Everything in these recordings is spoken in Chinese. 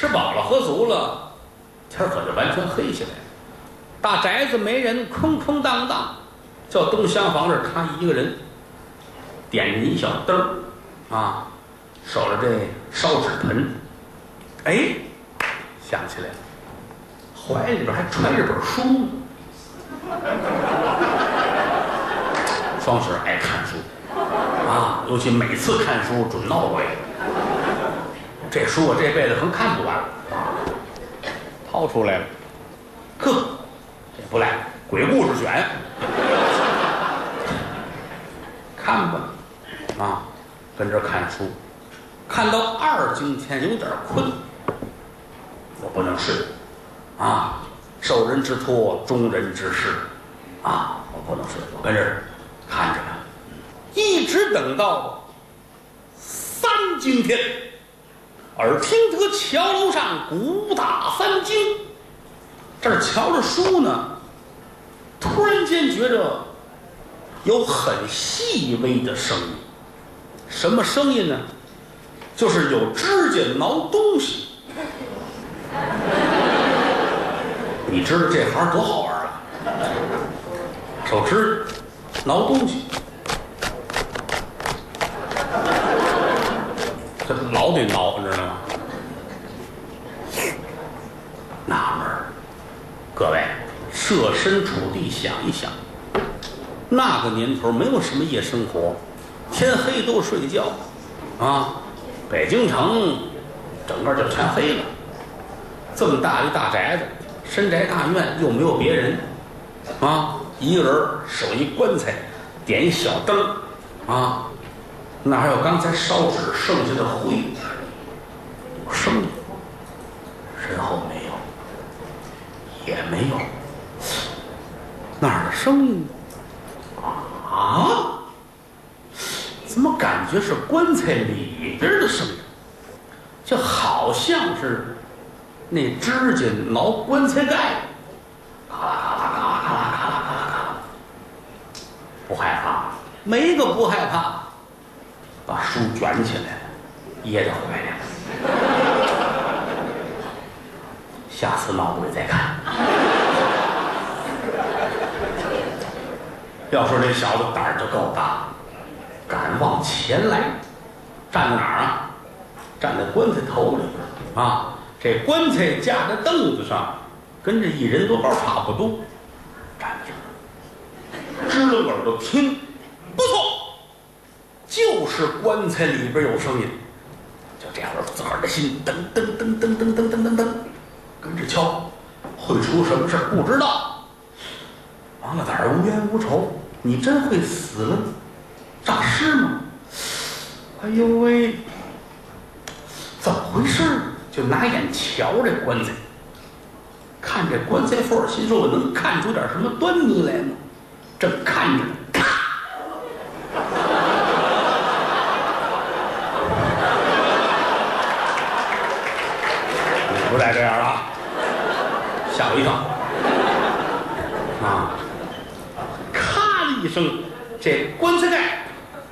吃饱了喝足了，天可就完全黑下来了。大宅子没人，空空荡荡，就东厢房这儿他一个人，点着一小灯儿啊，守着这烧纸盆。哎，想起来了，怀里边还揣着本书呢。双喜爱看书啊，尤其每次看书准闹鬼。这书我这辈子可能看不完了，掏出来了，呵，这不赖，鬼故事选，看吧，啊，跟这儿看书，看到二更天有点困，我不能睡，啊，受人之托，忠人之事，啊，我不能睡，我跟这儿看着吧，一直等到三更天。耳听得桥楼上鼓打三更，这儿瞧着书呢，突然间觉着有很细微的声音，什么声音呢？就是有指甲挠东西。你知道这行多好玩了，手指挠东西，这老得挠，你知道吗？纳闷儿，各位设身处地想一想，那个年头没有什么夜生活，天黑都睡觉，啊，北京城整个就全黑了。这么大一大宅子，深宅大院又没有别人，啊，一个人守一棺材，点一小灯，啊，那还有刚才烧纸剩下的灰，有声音，身后没有。也没有，哪儿的声音啊？怎么感觉是棺材里边的声音？就好像是那指甲挠棺材盖，咔啦咔啦咔啦咔啦咔啦咔啦咔啦。不害怕，没个不害怕，把书卷起来了，掖在怀里。下次闹鬼再看。要说这小子胆儿就够大，敢往前来，站在哪儿啊？站在棺材头里边啊！这棺材架在凳子上，跟这一人多高差不多，站这儿，支了耳朵听，不错，就是棺材里边有声音。就这会儿，自个儿的心噔噔噔噔噔噔噔噔噔。跟着敲，会出什么事儿不知道。王八蛋儿无冤无仇，你真会死了诈尸吗？哎呦喂，怎么回事？就拿眼瞧这棺材，看这棺材缝，心说我能看出点什么端倪来吗？正看着，咔！不带这样了。吓我一跳！啊！咔的一声，这棺材盖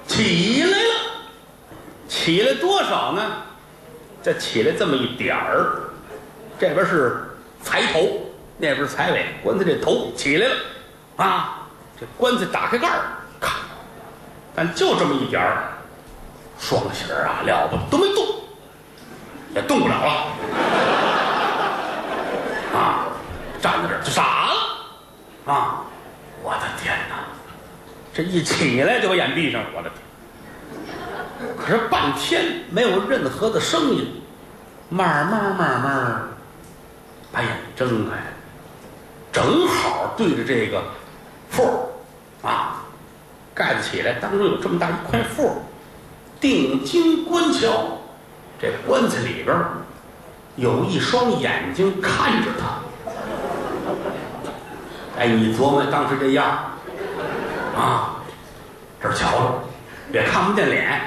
起来了，起来多少呢？这起来这么一点儿，这边是财头，那边是财尾，棺材这头起来了，啊！这棺材打开盖儿，咔！但就这么一点儿，双喜儿啊，了不得，都没动，也动不了了，啊！站在这儿就傻了，啊！我的！这一起来就把眼闭上，我的天！可是半天没有任何的声音，慢慢慢慢把眼睁开，正好对着这个缝啊，盖子起来，当中有这么大一块缝，定睛观瞧，这棺材里边有一双眼睛看着他。哎，你琢磨当时这样啊，这儿瞧着，也看不见脸，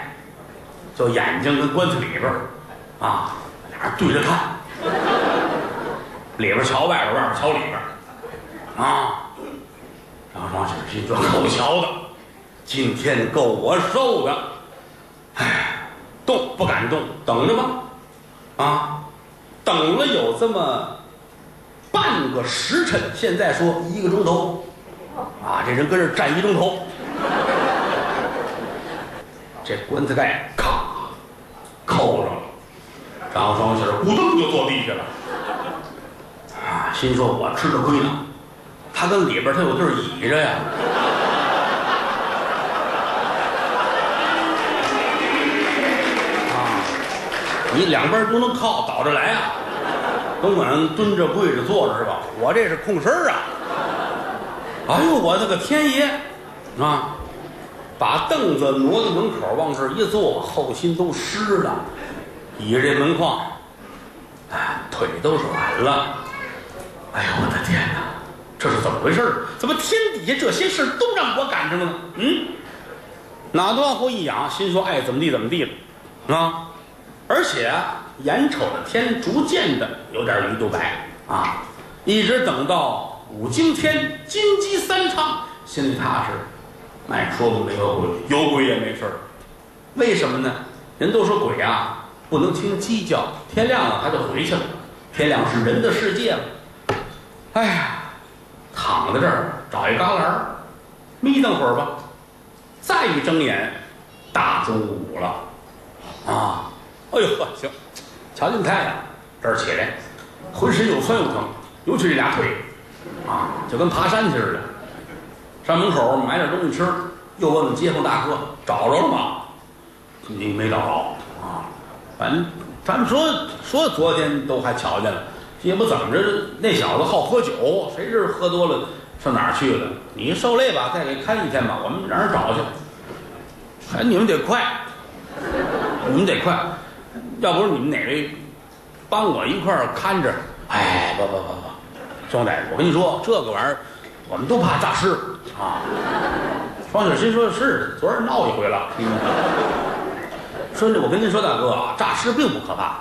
就眼睛跟棺材里边啊，俩人对着看，里边瞧外边，外边瞧里边啊。张双喜心说：“够瞧的，今天够我受的。哎，动不敢动，等着吧，啊，”等了有这么半个时辰，现在说一个钟头，啊，这人跟这站一钟头，这棺材盖咔扣上了，张双喜儿咕噔就坐地下了，啊，心说我吃着亏呢，他跟里边他有地儿倚着呀。啊你两边都能靠，倒着来啊！甭管蹲着、跪着、坐着是吧？我这是空身儿啊！哎呦，我的个天爷啊！把凳子挪到门口，往这儿一坐，后心都湿了，倚着这门框，哎，腿都软了。哎呦，我的天哪！这是怎么回事？怎么天底下这些事都让我赶上了呢？嗯，脑子往后一仰，心说爱怎么地怎么地了，啊！而且，眼瞅着天逐渐的有点鱼肚白啊，一直等到五更天，金鸡三唱，心里踏实。哎，说不没有鬼，有鬼也没事儿。为什么呢？人都说鬼啊，不能听鸡叫，天亮了他就回去了。天亮是人的世界了。哎呀，躺在这儿找一旮旯，眯瞪会儿吧。再一睁眼，大中午了，啊。哎呦呵，行，瞧见太阳，这儿起来，浑身又酸又疼，尤其这俩腿，啊，就跟爬山去似的。上门口买点东西吃，又问问街坊大哥找着了吗？你没找着啊？反正咱们说说昨天都还瞧见了，也不怎么着。那小子好喝酒，谁知喝多了上哪儿去了？你受累吧，再给看一天吧，我们让人找去。还你们得快，你们得快。要不是你们哪位帮我一块儿看着？哎，不不不不，兄弟，我跟你说，这个玩意儿我们都怕诈尸啊。方雪新说是，昨儿闹一回了。说那我跟您说，大哥啊，诈尸并不可怕，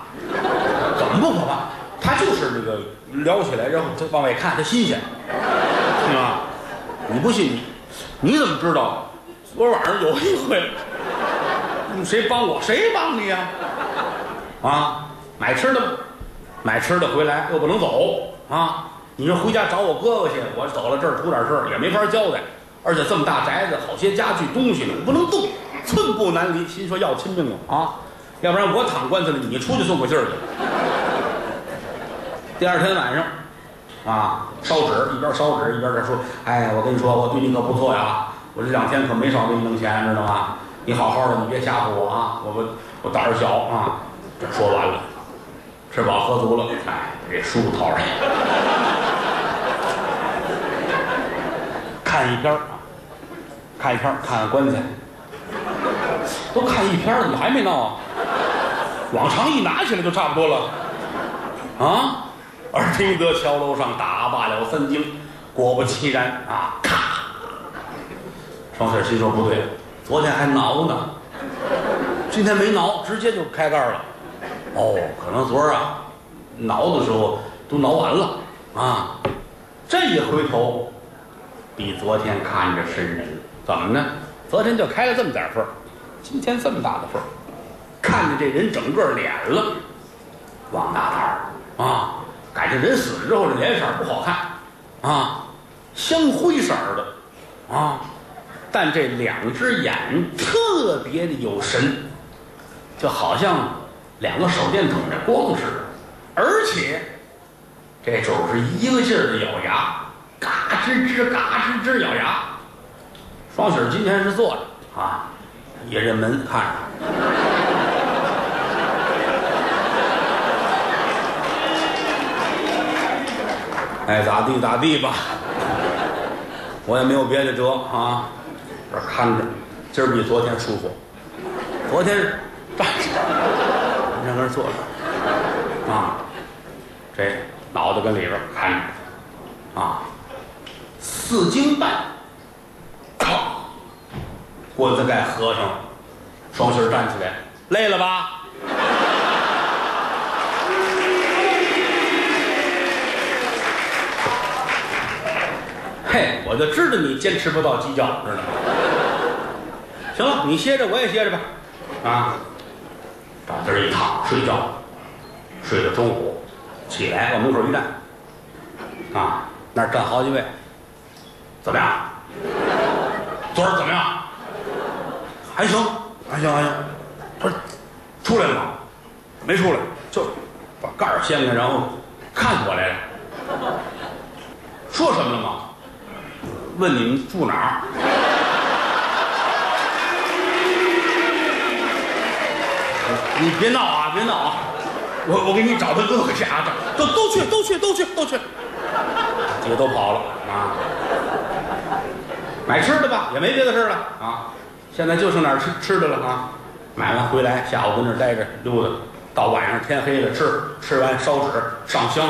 怎么不可怕？他就是那个撩起来，然后他往外看，他新鲜，是吧？你不信你，怎么知道？昨晚上有一回，谁帮我？谁帮你呀？啊，买吃的，买吃的回来又不能走啊！你说回家找我哥哥去，我走了这儿出点事儿也没法交代，而且这么大宅子，好些家具东西呢，不能动，寸步难离。心说要亲命了啊，要不然我躺棺材里，你出去送个信儿去。第二天晚上，啊，烧纸一边烧纸一边在说：“哎，我跟你说，我对你可不错呀，我这两天可没少给你弄钱，知道吗？你好好的，你别吓唬我啊，我我我胆儿小啊。”这说完了，吃饱喝足了，哎，这书掏出来，看一篇啊，看一篇看看棺材，都看一篇了，怎么还没闹啊？往常一拿起来就差不多了，啊！耳听得桥楼上打罢了三更，果不其然啊，咔！双喜心说不对，昨天还挠呢，今天没挠，直接就开盖了。哦，可能昨儿啊，挠的时候都挠完了啊，这一回头，比昨天看着瘆人。怎么呢？昨天就开了这么点缝今天这么大的缝看见这人整个脸了，王大胆儿啊！感觉人死了之后这脸色不好看啊，香灰色的啊，但这两只眼特别的有神，就好像。两个手电筒的光似的，而且这主是一个劲儿的咬牙，嘎吱吱，嘎吱吱咬牙。双喜今天是坐着。啊，也认门看着，爱 咋地咋地吧，我也没有别的辙啊，这看着，今儿比昨天舒服，昨天站着。在那儿坐着，啊，这脑袋跟里边看着，啊，四更半，靠，棺材盖合上，双膝站起来，累了吧？嘿，我就知道你坚持不到鸡叫，知道吗？行了，你歇着，我也歇着吧，啊。往这儿一躺，睡觉，睡到中午，起来往门口一站，啊，那儿站好几位，怎么样？昨儿怎么样？还行，还行，还行。他说出来了吗？没出来，就把盖儿掀开，然后看我来了。说什么了吗？问你们住哪儿？你别闹啊，别闹啊！我我给你找他哥哥去啊，都都去，都去，都去，都去。几个都跑了啊！买吃的吧，也没别的事了啊。现在就剩点儿吃吃的了啊！买完回来，下午跟那儿待着溜达，到晚上天黑了吃，吃完烧纸上香，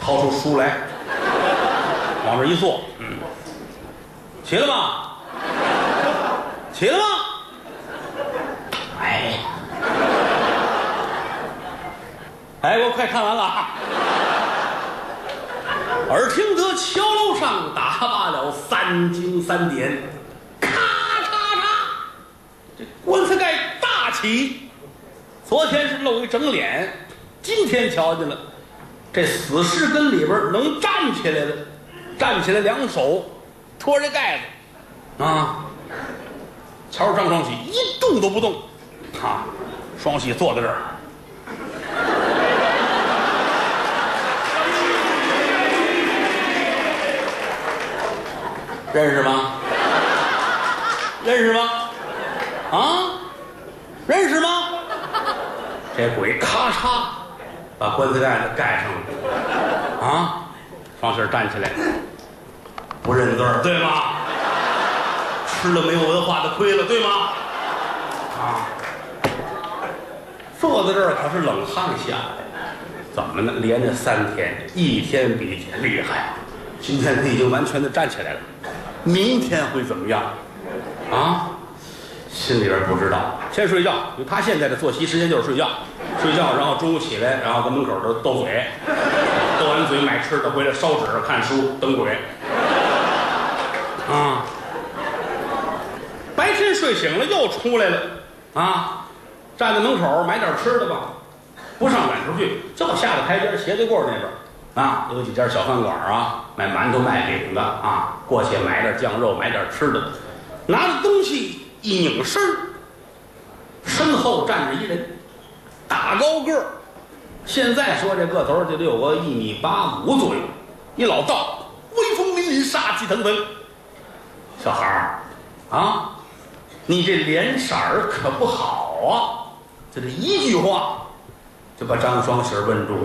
掏出书来，往这一坐，嗯，起了吗？起了吗？哎呀，哎，我快看完了！耳听得桥楼上打罢了三更三点，咔嚓嚓，这棺材盖大起。昨天是露一整脸，今天瞧见了，这死尸跟里边能站起来的，站起来两手托着盖子，啊，瞧着张双喜一动都不动，啊，双喜坐在这儿。认识吗？认识吗？啊，认识吗？这鬼咔嚓把棺材盖子盖上了，啊，双喜站起来，不认字儿对吗？吃了没有文化的亏了对吗？啊，坐在这儿可是冷汗下来，怎么呢？连着三天，一天比一天厉害。今天他已经完全的站起来了，明天会怎么样？啊，心里边不知道。先睡觉，就他现在的作息时间就是睡觉，睡觉，然后中午起来，然后跟门口这斗嘴，斗完嘴买吃的，回来烧纸、看书、等鬼。啊，白天睡醒了又出来了，啊，站在门口买点吃的吧，不上远处去，就下了台阶斜对过那边。啊，有几家小饭馆啊，卖馒头卖饼的啊，过去买点酱肉，买点吃的，拿着东西一拧身身后站着一人，大高个儿，现在说这个头就得有个一米八五左右，一老道，威风凛凛，杀气腾腾。小孩儿啊，你这脸色儿可不好啊！就这一句话，就把张双喜问住了。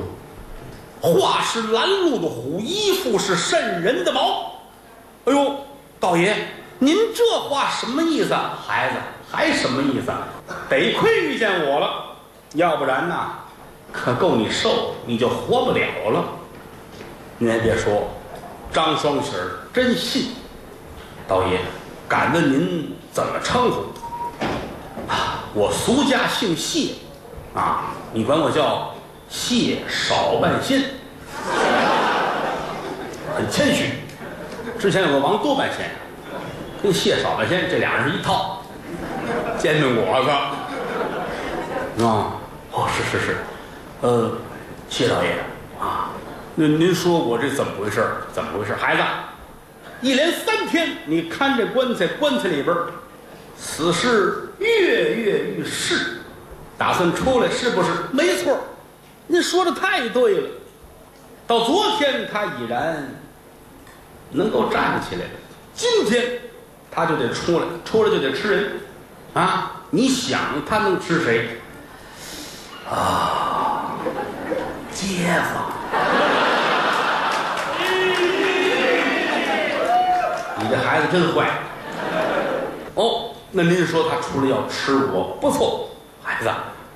话是拦路的虎，衣服是渗人的毛。哎呦，道爷，您这话什么意思？孩子还什么意思？得亏遇见我了，要不然呐，可够你受，你就活不了了。您还别说，张双喜儿真信。道爷，敢问您怎么称呼？啊，我俗家姓谢，啊，你管我叫。谢少半仙，很谦虚。之前有个王多半仙，跟谢少半仙这俩人是一套，煎饼果子。啊，哦，是是是，呃，谢老爷啊，那您说我这怎么回事？怎么回事？孩子，一连三天你看这棺材，棺材里边死尸跃跃欲试，打算出来是不是？没错。您说的太对了，到昨天他已然能够站起来了，今天他就得出来，出来就得吃人，啊！你想他能吃谁？啊，街坊！你这孩子真坏。哦，那您说他出来要吃我，不错，孩子，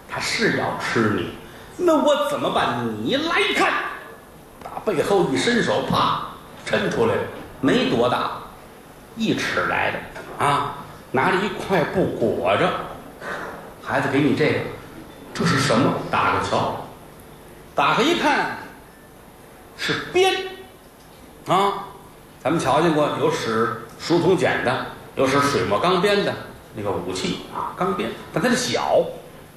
他是要吃你。那我怎么办？你来看，打背后一伸手，啪，抻出来了，没多大，一尺来的啊！拿着一块布裹着。孩子，给你这个，这是什么？打个瞧，打开一看，是鞭啊！咱们瞧见过有使书童剪的，有使水墨钢鞭的那个武器啊，钢鞭，但它是小，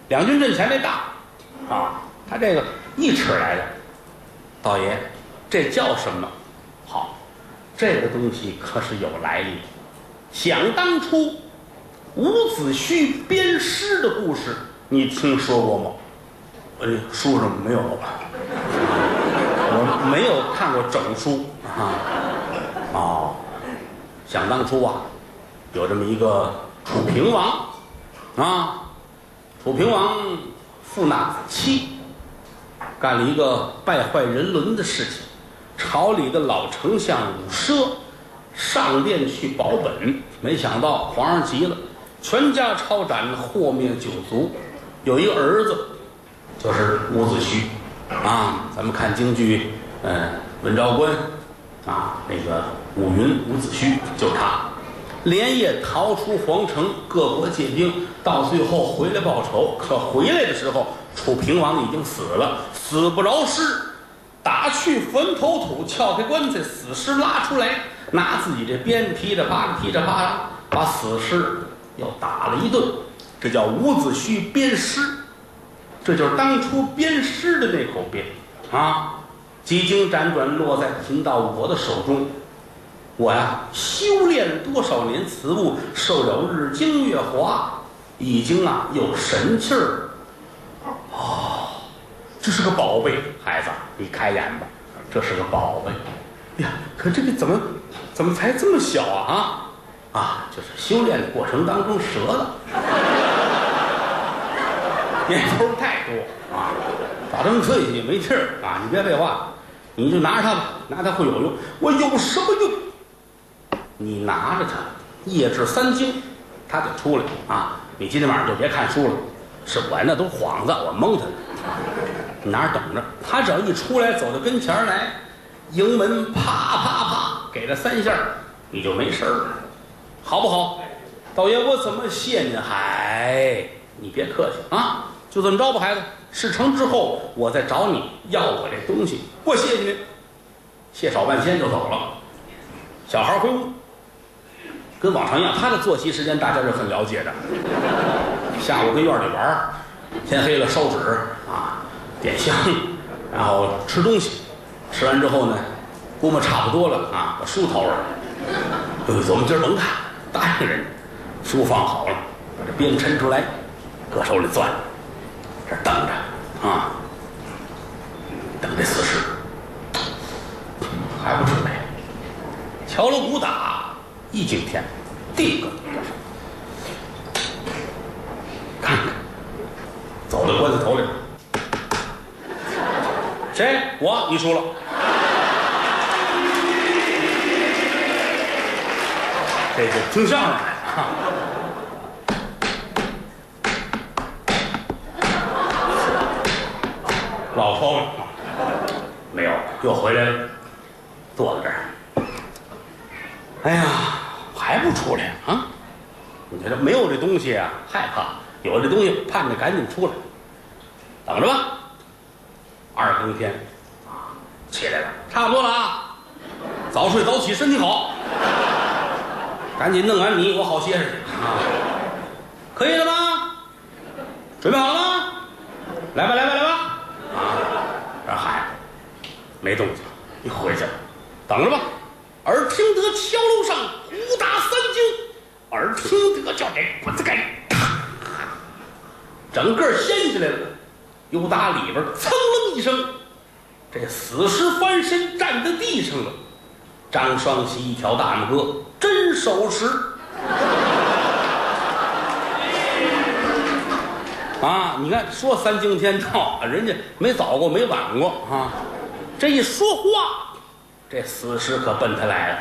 两军阵前那大啊。他这个一尺来的，道爷，这叫什么？好，这个东西可是有来历。想当初，伍子胥编诗的故事，你听说过吗？呃，书上没有吧？我没有看过整书啊。哦，想当初啊，有这么一个楚平王啊，楚平王父纳子期，干了一个败坏人伦的事情。朝里的老丞相伍奢上殿去保本，没想到皇上急了，全家抄斩，祸灭九族。有一个儿子，就是伍子胥啊。咱们看京剧，嗯，文昭关啊，那个伍云、伍子胥就是他，连夜逃出皇城，各国借兵，到最后回来报仇。可回来的时候，楚平王已经死了，死不饶尸。打去坟头土，撬开棺材，死尸拉出来，拿自己这鞭劈着啪着劈着啪着，把死尸又打了一顿。这叫伍子胥鞭尸，这就是当初鞭尸的那口鞭啊！几经辗转，落在贫道我的手中。我呀，修炼了多少年此物，受了日精月华，已经啊有神气儿。哦。这是个宝贝，孩子，你开眼吧，这是个宝贝。呀，可这个怎么，怎么才这么小啊？啊，啊，就是修炼的过程当中折了，年头太多啊，早这么岁数没气儿啊！你别废话，你就拿着它吧，拿它会有用。我有什么用？你拿着它，夜至三更，它得出来啊！你今天晚上就别看书了，是我那都幌子，我蒙他。你哪儿等着？他只要一出来，走到跟前来，迎门啪啪啪给他三下，你就没事了，好不好？道爷，我怎么谢您？嗨，你别客气啊，就这么着吧，孩子。事成之后，我再找你要我这东西。我谢谢您，谢少半天就走了。小孩回屋，跟往常一样，他的作息时间大家是很了解的。下午跟院里玩，天黑了烧纸啊。点香，然后吃东西，吃完之后呢，估摸差不多了啊，把书掏出来。哎，琢磨今儿甭看，答应人家，书放好了，把这鞭抻出来，搁手里攥着，这等着啊，等这死尸还不出来。敲锣鼓打，一惊天，第一个看看，走到棺材头里。谁？我，你输了。这就听相声来啊！老头子，没有，又回来了，坐在这儿。哎呀，还不出来啊？你这没有这东西啊，害怕；有这东西，盼着赶紧出来，等着吧。二更天，啊，起来了，差不多了啊，早睡早起，身体好，赶紧弄完米，我好歇着去啊，可以了吗？准备好了吗？来吧，来吧，来吧，啊，这喊，没动静，你回去了，等着吧。耳听得敲楼上打三更，耳听得叫这棺材盖，整个掀起来了。又打里边噌楞一声，这死尸翻身站在地上了。张双喜一条大拇哥，真守时。啊，你看说三更天到，人家没早过没晚过啊。这一说话，这死尸可奔他来了。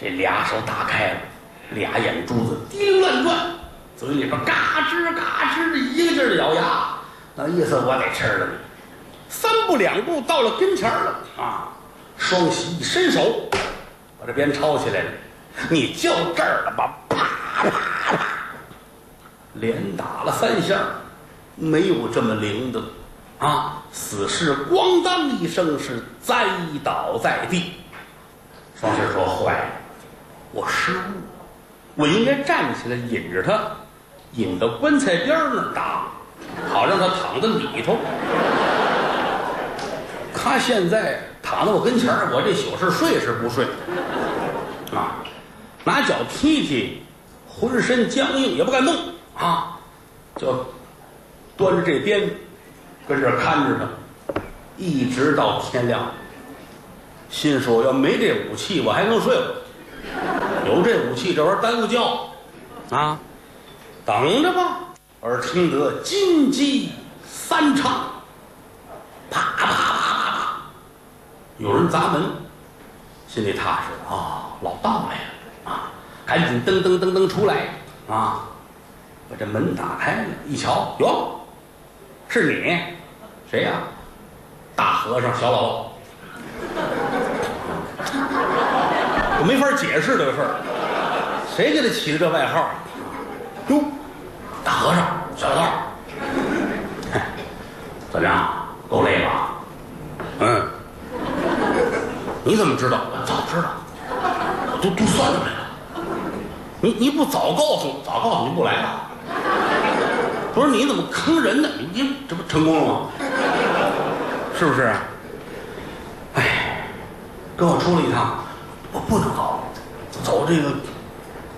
这俩手打开了，俩眼珠子滴乱转，嘴里边嘎吱嘎吱的一个劲儿的咬牙。那意思我得吃了你，三步两步到了跟前了啊！双喜一伸手，把这鞭抄起来了，你就这儿了吧！啪啪啪，连打了三下，没有这么灵的啊！死尸咣当一声是栽倒在地。双喜说：“坏了，我失误，我应该站起来引着他，引到棺材边儿那儿打。”好让他躺在里头，他现在躺在我跟前儿，我这宿是睡是不睡？啊，拿脚踢踢，浑身僵硬，也不敢动啊，就端着这鞭，跟这儿看着他，一直到天亮。心说要没这武器，我还能睡会；有这武器，这玩意儿耽误觉啊。等着吧，耳听得金鸡三唱，啪啪啪啪啪，有人砸门，心里踏实啊，老道来了啊，赶紧噔噔噔噔出来啊，把这门打开了，一瞧，哟，是你，谁呀？大和尚小姥我没法解释这个事儿，谁给他起的这外号？哟，大和尚小姥姥，嘿怎么样？够累吧？嗯，你怎么知道？我早知道，我都都算出来了。你你不早告诉我，早告诉你不来了。不是你怎么坑人呢？你你这不成功了吗？是不是？哎，跟我出了一趟，我不能走，走这个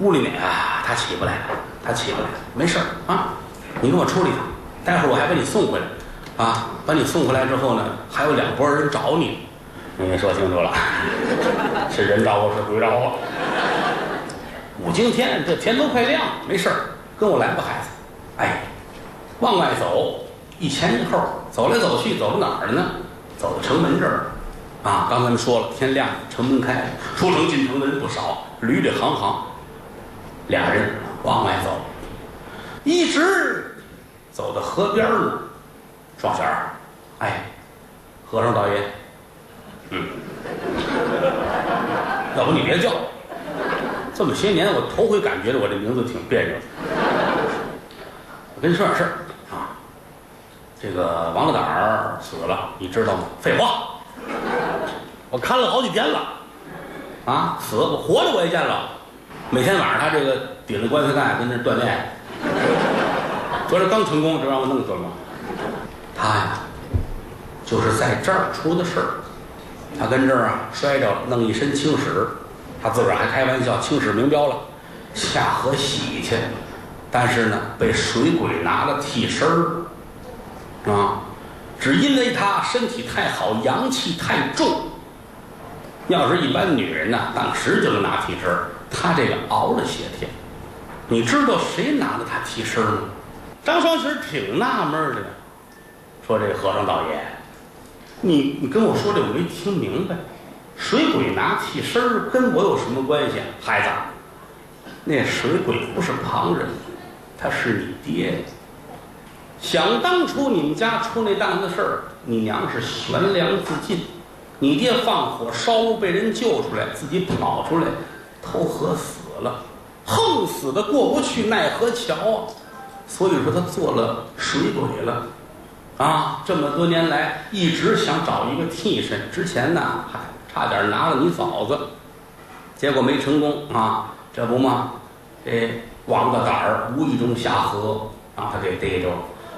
屋里面啊，他起不来，他起不来，没事儿啊。你跟我出了一趟，待会儿我还把你送回来，啊，把你送回来之后呢，还有两拨人找你。你给说清楚了，是人找我，是鬼找我。五更天，这天都快亮，没事儿，跟我来吧，孩子。哎，往外走，一前一后，走来走去，走到哪儿了呢？走到城门这儿，啊，刚才咱们说了，天亮，城门开，出城进城的人不少，驴里行行，俩人往外走，一直走到河边儿了。双弦儿，哎，和尚道爷，嗯，要不你别叫，这么些年我头回感觉到我这名字挺别扭。我跟你说点事儿啊，这个王大胆儿死了，你知道吗？废话，我看了好几天了，啊，死我活着我也见了，每天晚上他这个顶着棺材盖跟那锻炼，昨儿刚成功，这让我弄死了吗？他呀，就是在这儿出的事儿，他跟这儿啊摔着了，弄一身青屎，他自个儿还开玩笑，青史明标了，下河洗去，但是呢，被水鬼拿了替身儿，啊，只因为他身体太好，阳气太重。要是一般女人呢，当时就能拿替身儿，他这个熬了些天。你知道谁拿了他替身吗？张双喜挺纳闷的呀，说这和尚道爷，你你跟我说这我没听明白，水鬼拿替身跟我有什么关系？孩子，那水鬼不是旁人，他是你爹。想当初你们家出那档子事儿，你娘是悬梁自尽，你爹放火烧屋被人救出来，自己跑出来投河死了，横死的过不去奈何桥啊！所以说他做了水鬼了。啊，这么多年来一直想找一个替身，之前呢还差点拿了你嫂子，结果没成功啊，这不嘛，这王八胆儿无意中下河，让他给逮着了，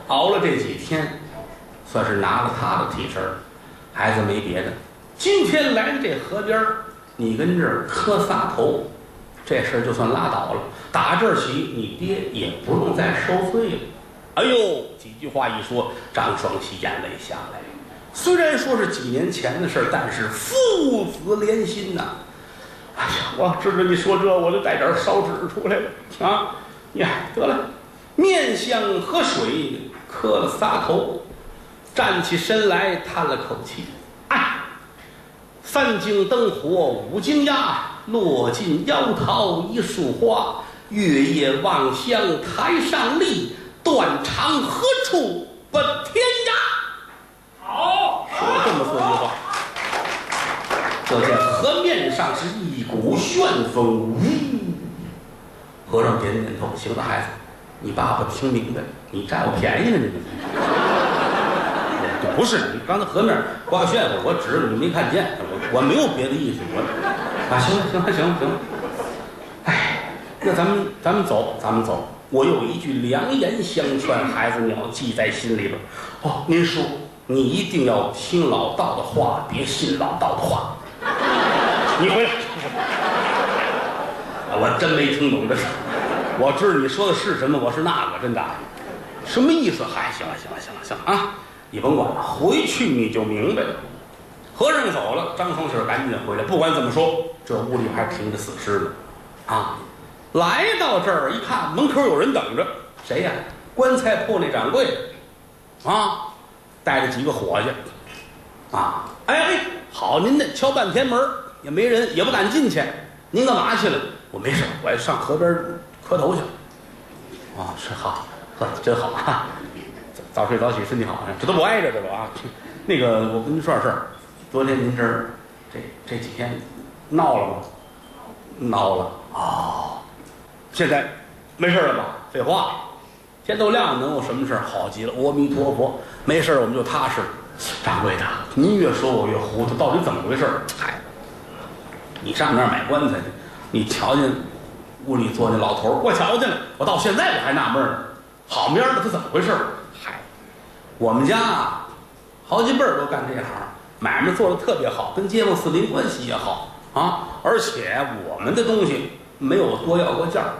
熬了这几天，算是拿了他的替身儿。孩子没别的，今天来这河边儿，你跟这儿磕仨头，这事儿就算拉倒了。打这儿起，你爹也不用再受罪了。哎呦，几句话一说，张双喜眼泪下来。虽然说是几年前的事儿，但是父子连心呐。哎呀，我知道你说这，我就带点烧纸出来了啊！呀，得了，面向河水，磕了仨头，站起身来，叹了口气。哎，三更灯火五更鸦，落尽妖桃一树花。月夜望乡台上立。断肠何处奔天涯？好，说了这么四句话，可见河面上是一股旋风，呜！和尚点点头，行了，孩子，你爸爸听明白了，你占我便宜了，你不是你刚才河面刮个旋风，我指着你没看见，我我没有别的意思，我啊，行了，行了，行了，行了，哎，那咱们咱们走，咱们走。我有一句良言相劝，孩子你要记在心里边。哦，您说，你一定要听老道的话，别信老道的话。你回来。啊，我真没听懂这是。我知道你说的是什么，我是那个，真的。什么意思？嗨，行了，行了，行了，行了啊！你甭管了，回去你就明白了。和尚走了，张双喜赶紧回来。不管怎么说，这屋里还停着死尸呢。啊，来到这儿一看，门口有人等着，谁呀？棺材铺那掌柜，啊，带着几个伙计。啊，哎哎，好，您的敲半天门也没人，也不敢进去。您干嘛去了？我没事，我上河边磕头去。啊，是好，呵，真好啊！早睡早起，身体好，这都不挨着这个啊。那个，我跟您说点事儿。昨天您这儿这这几天闹了吗？闹了哦。现在没事了吧？废话，天都亮了，能有什么事好极了，阿弥陀佛，没事我们就踏实。掌柜的，您越说我越糊涂，到底怎么回事？嗨，你上那儿买棺材去，你瞧见屋里坐那老头我瞧见了，我到现在我还纳闷呢，好面的他怎么回事？嗨，我们家啊，好几辈儿都干这行，买卖做的特别好，跟街坊四邻关系也好啊，而且我们的东西没有多要过价儿。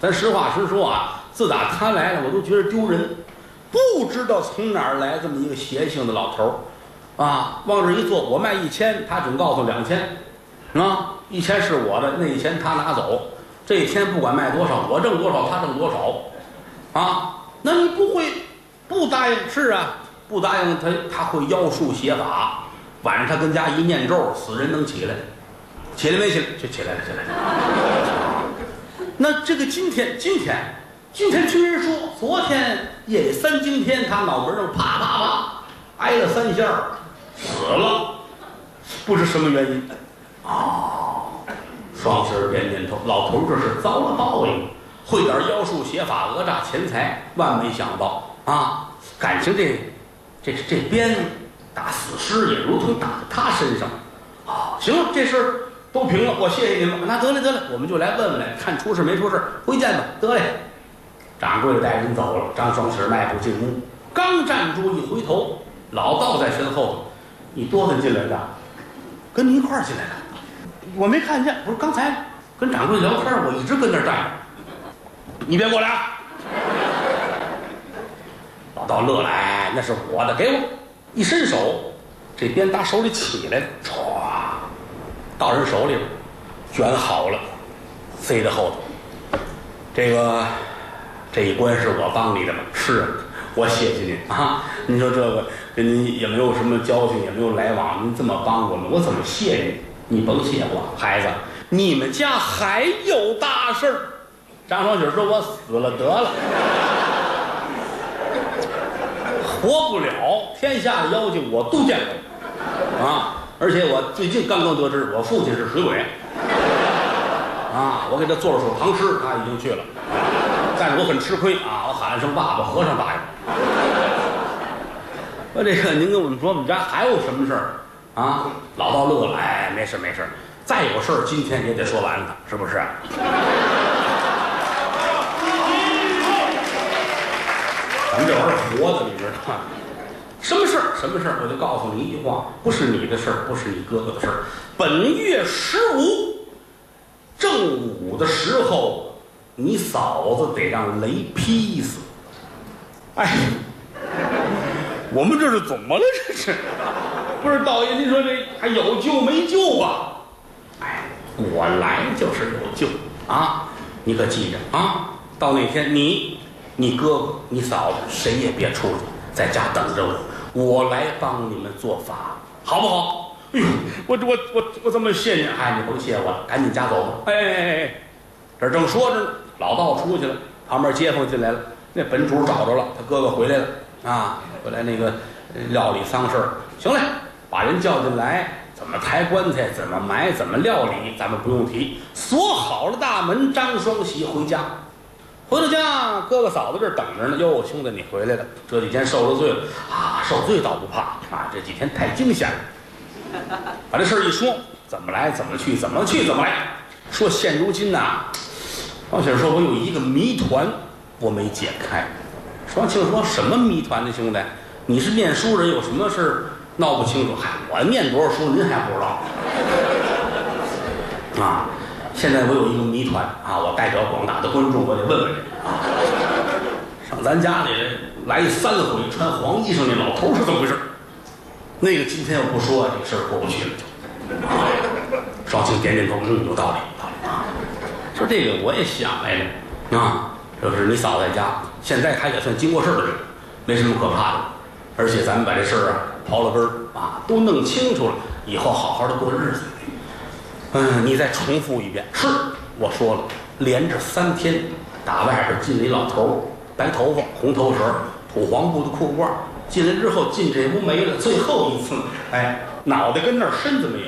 咱实话实说啊，自打他来了，我都觉得丢人。不知道从哪儿来这么一个邪性的老头儿，啊，往这一坐，我卖一千，他准告诉两千，啊，一千是我的，那一千他拿走，这一天不管卖多少，我挣多少，他挣多少，啊，那你不会不答应是啊？不答应他，他会妖术邪法，晚上他跟家一念咒，死人能起来，起来没起来？就起来了，起来了。那这个今天，今天。今天听人说，昨天夜里三更天，他脑门上啪啪啪挨了三下，死了，不知什么原因。哦，双喜儿点点头，老头这是遭了报应，会点妖术邪法讹诈钱财，万没想到啊！感情这这这鞭子打死尸也如同打在他身上。啊，行了，这事儿都平了，我谢谢您了。那得嘞得嘞，我们就来问问来，看出事没出事，回见吧。得嘞。掌柜的带人走了，张双喜迈步进屋，刚站住，一回头，老道在身后头。你多大进来的？跟你一块儿进来的。我没看见，不是刚才跟掌柜聊天，我一直跟那儿站着。你别过来！啊！老道乐了，哎，那是我的，给我！一伸手，这鞭打手里起来了，唰，到人手里边，卷好了，塞在后头。这个。这一关是我帮你的吗？是，我谢谢您啊！您说这个跟您也没有什么交情，也没有来往，您这么帮我们，我怎么谢您？你甭谢我，孩子，你们家还有大事儿。张双喜说：“我死了得了，活不了，天下的妖精我都见过啊！而且我最近刚刚得知，我父亲是水鬼啊！我给他做了首唐诗，他已经去了。”但是我很吃亏啊！我喊了声爸爸，和尚答应。说这个，您跟我们说，我们家还有什么事儿啊？老道乐了，哎，没事没事，再有事儿今天也得说完了，是不是？咱们这玩意儿活的，你知道吗？什么事儿？什么事儿？我就告诉你一句话：不是你的事儿，不是你哥哥的事儿。本月十五正午的时候。你嫂子得让雷劈死！哎，我们这是怎么了？这是不是道爷？您说这还有救没救啊？哎，我来就是有救啊！你可记着啊！到那天，你、你哥哥、你嫂子谁也别出去，在家等着我，我来帮你们做法，好不好？哎呦，我我我我这么谢你？哎，你甭谢我了，赶紧家走吧！哎哎哎哎，这正说着呢。老道出去了，旁边街坊进来了。那本主找着了，他哥哥回来了啊！回来那个料理丧事儿，行嘞，把人叫进来，怎么抬棺材，怎么埋，怎么料理，咱们不用提。锁好了大门，张双喜回家。回到家，哥哥嫂子这儿等着呢。哟，兄弟，你回来了，这几天受了罪了啊！受罪倒不怕啊，这几天太惊险了。把这事儿一说，怎么来，怎么去，怎么去，怎么来说。现如今呐。双喜说：“我有一个谜团，我没解开。”双庆说什么谜团呢？兄弟，你是念书人，有什么事儿闹不清楚？嗨，我念多少书，您还不知道啊？现在我有一个谜团啊，我代表广大的观众，我得问问你啊。上咱家里来一三回穿黄衣裳那老头是怎么回事？那个今天要不说，这个事儿过不去了就。啊，双清点点头，嗯，有道理，有道理啊。说这个我也想来着啊，就是你嫂子在家，现在她也算经过事儿的人，没什么可怕的。而且咱们把这事儿啊刨了根儿啊，都弄清楚了，以后好好的过日子。嗯，你再重复一遍。是，我说了，连着三天，打外边进了一老头儿，白头发，红头绳儿，土黄布的裤褂，进来之后进这屋没了。最后一次，哎，脑袋跟那儿，身子没有，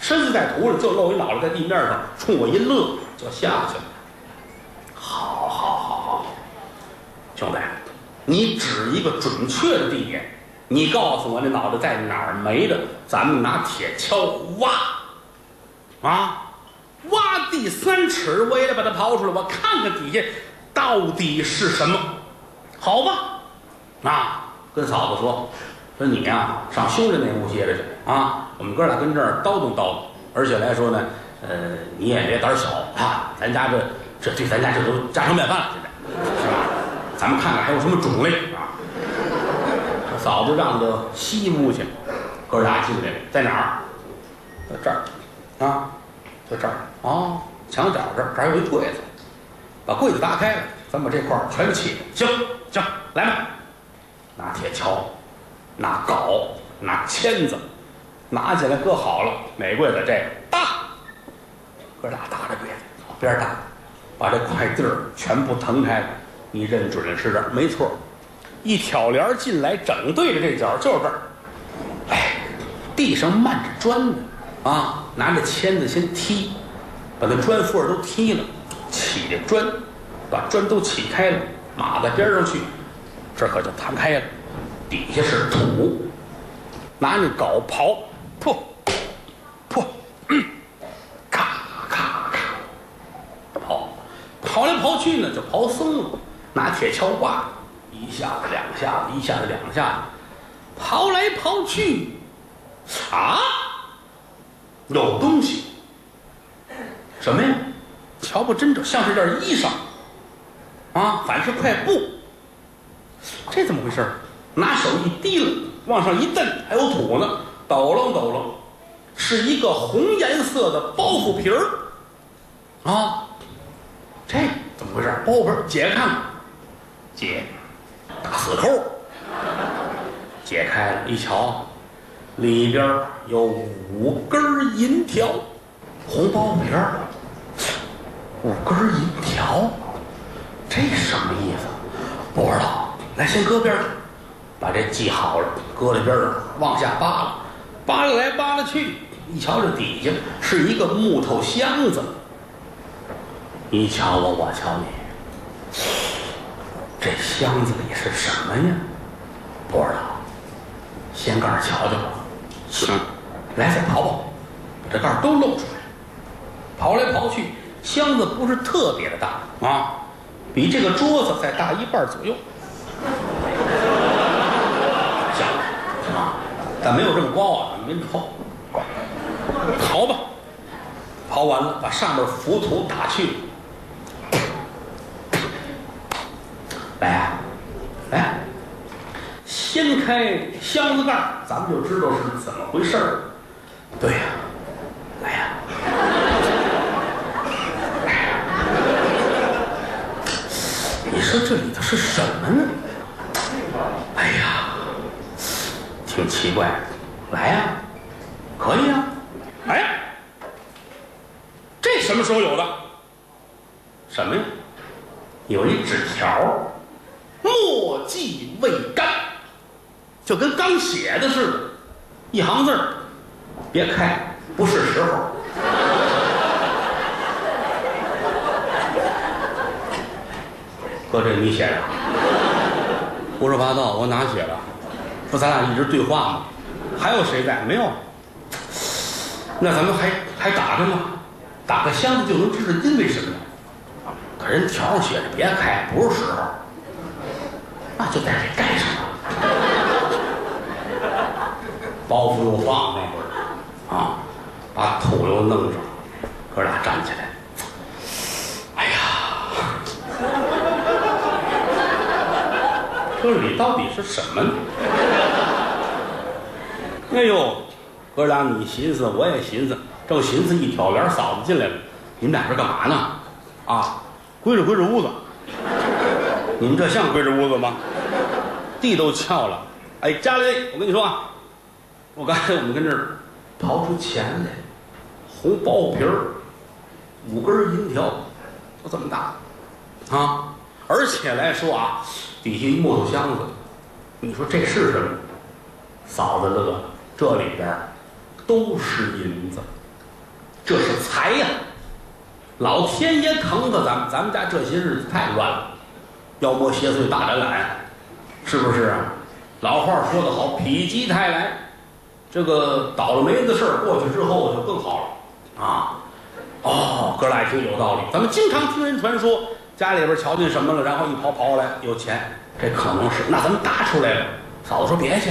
身子在土里，就露一脑袋在地面上，冲我一乐就下去了。好好好好，兄弟，你指一个准确的地点，你告诉我那脑袋在哪儿没的，咱们拿铁锹挖。啊，挖地三尺，我也得把它刨出来，我看看底下到底是什么，好吧？啊，跟嫂子说，说你呀、上兄弟那屋歇着去啊，我们哥俩跟这儿叨叨叨叨，而且来说呢，呃，你也别胆小啊，咱家这这对咱家这都家常便饭了，现在是吧？咱们看看还有什么种类啊？嫂子让到西屋去，哥俩进来了，在哪儿？在这儿。啊，就这儿。哦，墙角这儿，这儿有一柜子，把柜子打开了，咱把这块儿全起。行行，来吧，拿铁锹，拿镐，拿签子，拿起来搁好了，哪柜子这个搭，哥俩搭着边儿搭，把这块地儿全部腾开了，你认准了是这儿，没错，一挑帘儿进来，整对着这角就是这儿，哎，地上漫着砖呢。啊，拿着签子先踢，把那砖缝都踢了，起这砖，把砖都起开了，码在边上去，这可就摊开了，底下是土，拿那镐刨，破，破，嗯，咔咔咔，刨，刨来刨去呢就刨松了，拿铁锹刮，一下子两下子，一下子两下子，刨来刨去，啊！有东西，什么呀？瞧不真着，像是件衣裳，啊，反是块布。这怎么回事？拿手一提了，往上一蹬，还有土呢，抖楞抖楞，是一个红颜色的包袱皮儿，啊，这怎么回事？包袱皮解开看看，解，大死扣，解开了，一瞧。里边有五根银条，红包皮儿，五根银条，这什么意思？不知道。来，先搁边上，把这记好了，搁在边上，往下扒拉，扒拉来扒拉去，一瞧这底下是一个木头箱子。你瞧我，我瞧你，这箱子里是什么呀？不知道。掀盖瞧瞧吧。行，来再刨刨，把这盖儿都露出来。刨来刨去，箱子不是特别的大啊，比这个桌子再大一半左右。行啊，但没有这么高啊，没这么厚。刨吧，刨完了，把上面浮土打去。来，来。掀开箱子盖儿，咱们就知道是怎么回事儿。对呀，来呀，来呀！你说这里头是什么呢？哎呀，挺奇怪。来呀，可以呀。哎，这什么时候有的？什么呀？有一纸条，墨迹未干。就跟刚写的似的，一行字儿，别开，不是时候。哥，这你写的？胡说八道，我哪写的？不，咱俩一直对话吗？还有谁在？没有。那咱们还还打着吗？打开箱子就能知道因为什么？可人条上写着别开，不是时候。那就在这盖上了。包袱又放那会儿啊，把土又弄上，哥俩站起来，哎呀，这里到底是什么呢？哎呦，哥俩你寻思，我也寻思，正寻思，一挑帘，嫂子进来了，你们俩这干嘛呢？啊，归置归置屋子。你们这像归置屋子吗？地都翘了。哎，家里，我跟你说啊，我刚才我们跟这儿刨出钱来，红包皮儿，五根银条，就这么大，啊，而且来说啊，底下一木头箱子，你说这是什么？嫂子乐了，这里边都是银子，这是财呀！老天爷疼的咱们，咱们家这些日子太乱了，妖魔邪祟大展览，是不是啊？老话说得好，否极泰来。这个倒了霉的事儿过去之后就更好了啊！哦，哥俩一听有道理，咱们经常听人传说，家里边瞧见什么了，然后一刨刨过来有钱，这可能是。那咱们搭出来了。嫂子说别去，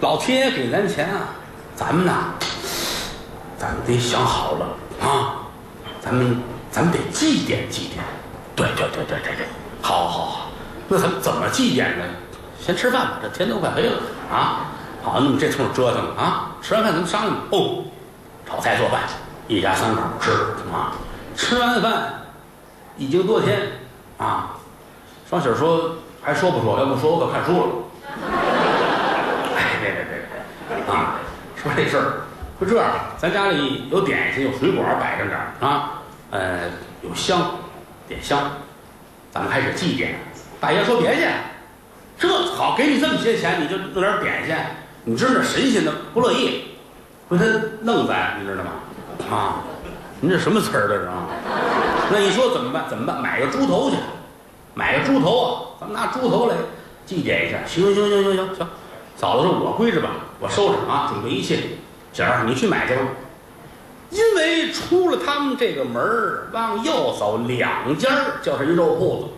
老天爷给咱钱啊，咱们呐，咱们得想好了啊，咱们咱们得祭奠祭奠。对对对对对对，好好好，那咱们怎么祭奠呢？先吃饭吧，这天都快黑了啊！好，那么这通折腾啊，吃完饭咱们商量哦，炒菜做饭，一家三口吃啊。吃完饭一经多天啊，双喜说还说不说？要不说我可看书了。哎，别别别别啊！说这事儿，说这样，咱家里有点心，有水果摆着点儿啊，呃，有香，点香，咱们开始祭奠。大爷说别去。这好，给你这么些钱，你就弄点点心，你知道那神仙他不乐意，说他弄咱，你知道吗？啊，您这什么词儿这是啊？那你说怎么办？怎么办？买个猪头去，买个猪头啊，咱们拿猪头来祭奠一下。行行行行行行，嫂子说，我归置吧，我收拾啊，准备一切。姐儿，你去买去吧。因为出了他们这个门儿，往右走两家儿就是一肉铺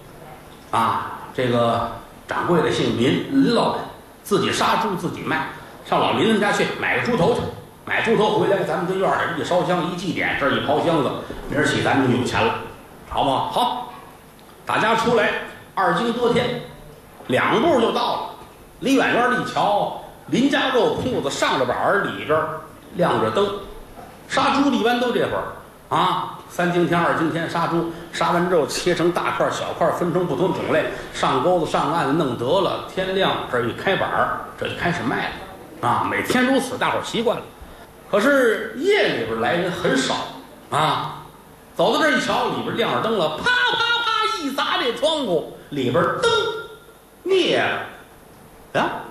子，啊，这个。掌柜的姓林，林老板自己杀猪自己卖，上老林他们家去买个猪头去，买猪头回来，咱们这院里一烧香一祭奠，这一刨箱子，明儿起咱们就有钱了，好不好？好，大家出来，二更多天，两步就到了。离远远的一瞧，林家肉铺子上着板儿，里边亮着灯，杀猪的一般都这会儿啊。三更天、二更天杀猪，杀完之后切成大块、小块，分成不同种类，上钩子、上岸，弄得了。天亮这一开板，这就开始卖了。啊，每天如此，大伙儿习惯了。可是夜里边来人很少啊。走到这一瞧，里边亮着灯了，啪啪啪一砸这窗户，里边灯灭了。啊，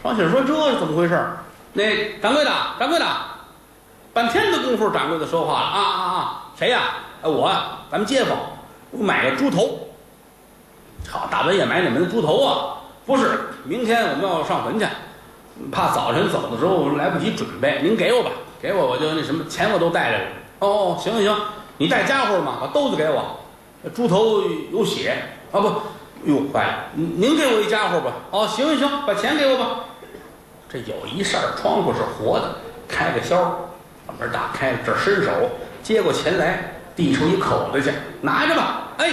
双喜说：“这是怎么回事？”那掌柜的，掌柜的。半天的功夫，掌柜的说话了啊啊啊！谁呀？我，咱们街坊，我买个猪头。好，大半夜买哪门子猪头啊？不是，明天我们要上坟去，怕早晨走的时候来不及准备。您给我吧，给我我就那什么，钱我都带来了。哦，行行行，你带家伙吗？把兜子给我，猪头有血啊不？哟，坏了，您给我一家伙吧。哦，行行行，把钱给我吧。这有一扇窗户是活的，开个销。把门打开了，这伸手接过钱来，递出一口袋去，拿着吧。哎，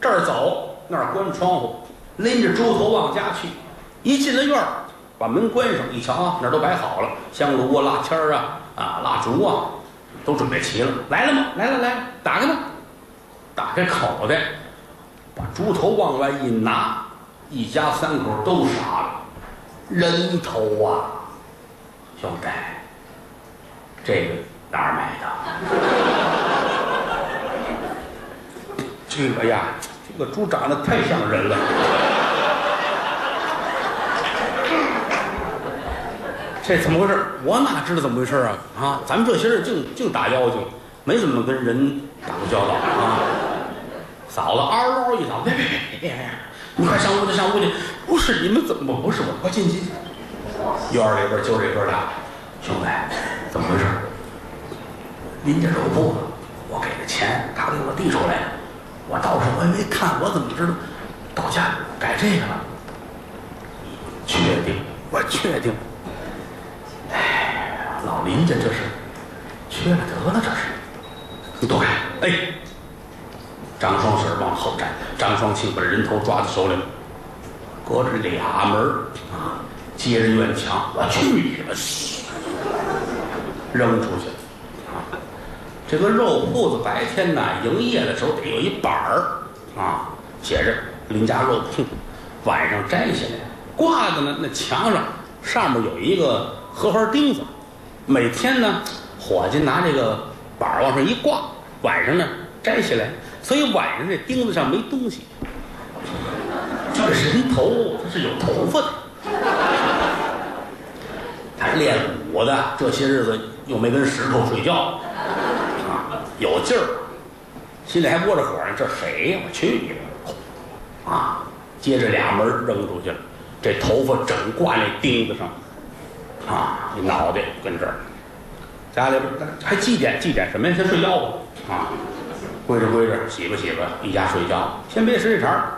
这儿走，那儿关窗户，拎着猪头往家去。一进了院儿，把门关上，一瞧啊，那儿都摆好了，香炉啊、蜡签儿啊、啊蜡烛啊，都准备齐了。来了吗？来了，来了，打开吧。打开口袋，把猪头往外一拿，一家三口都傻了。人头啊，兄弟！这个哪儿买的？这个呀，这个猪长得太像人了。这怎么回事？我哪知道怎么回事啊？啊，咱们这些人净净打妖精，没怎么跟人打过交道啊。嫂子嗷嗷一嗓，别别别别别！你快上屋去，上屋去！不是你们怎么不是我？快进进进！院里边就这哥俩，兄弟。怎么回事？林家肉铺，我给的钱，他给我递出来我到时候我也没看，我怎么知道到家改这个了？确定？我确定。哎老林家这是缺了德了，这是。你躲开！哎，张双喜往后站，张双庆把人头抓在手里，隔着俩门啊，接着院墙，我去你的！扔出去啊！这个肉铺子白天呢营业的时候得有一板儿啊，写着林家肉铺，晚上摘下来挂的呢，那墙上上面有一个荷花钉子，每天呢伙计拿这个板儿往上一挂，晚上呢摘下来，所以晚上这钉子上没东西。这个人头它是有头发的，他练武的，这些日子又没跟石头睡觉，啊，有劲儿，心里还窝着火呢。这谁呀？我去你的！啊，接着俩门扔出去了，这头发整挂那钉子上，啊，脑袋跟这儿。家里边还祭奠祭奠什么呀？先睡觉吧，啊，归着归着，洗吧洗吧，一家睡觉。先别使这茬儿，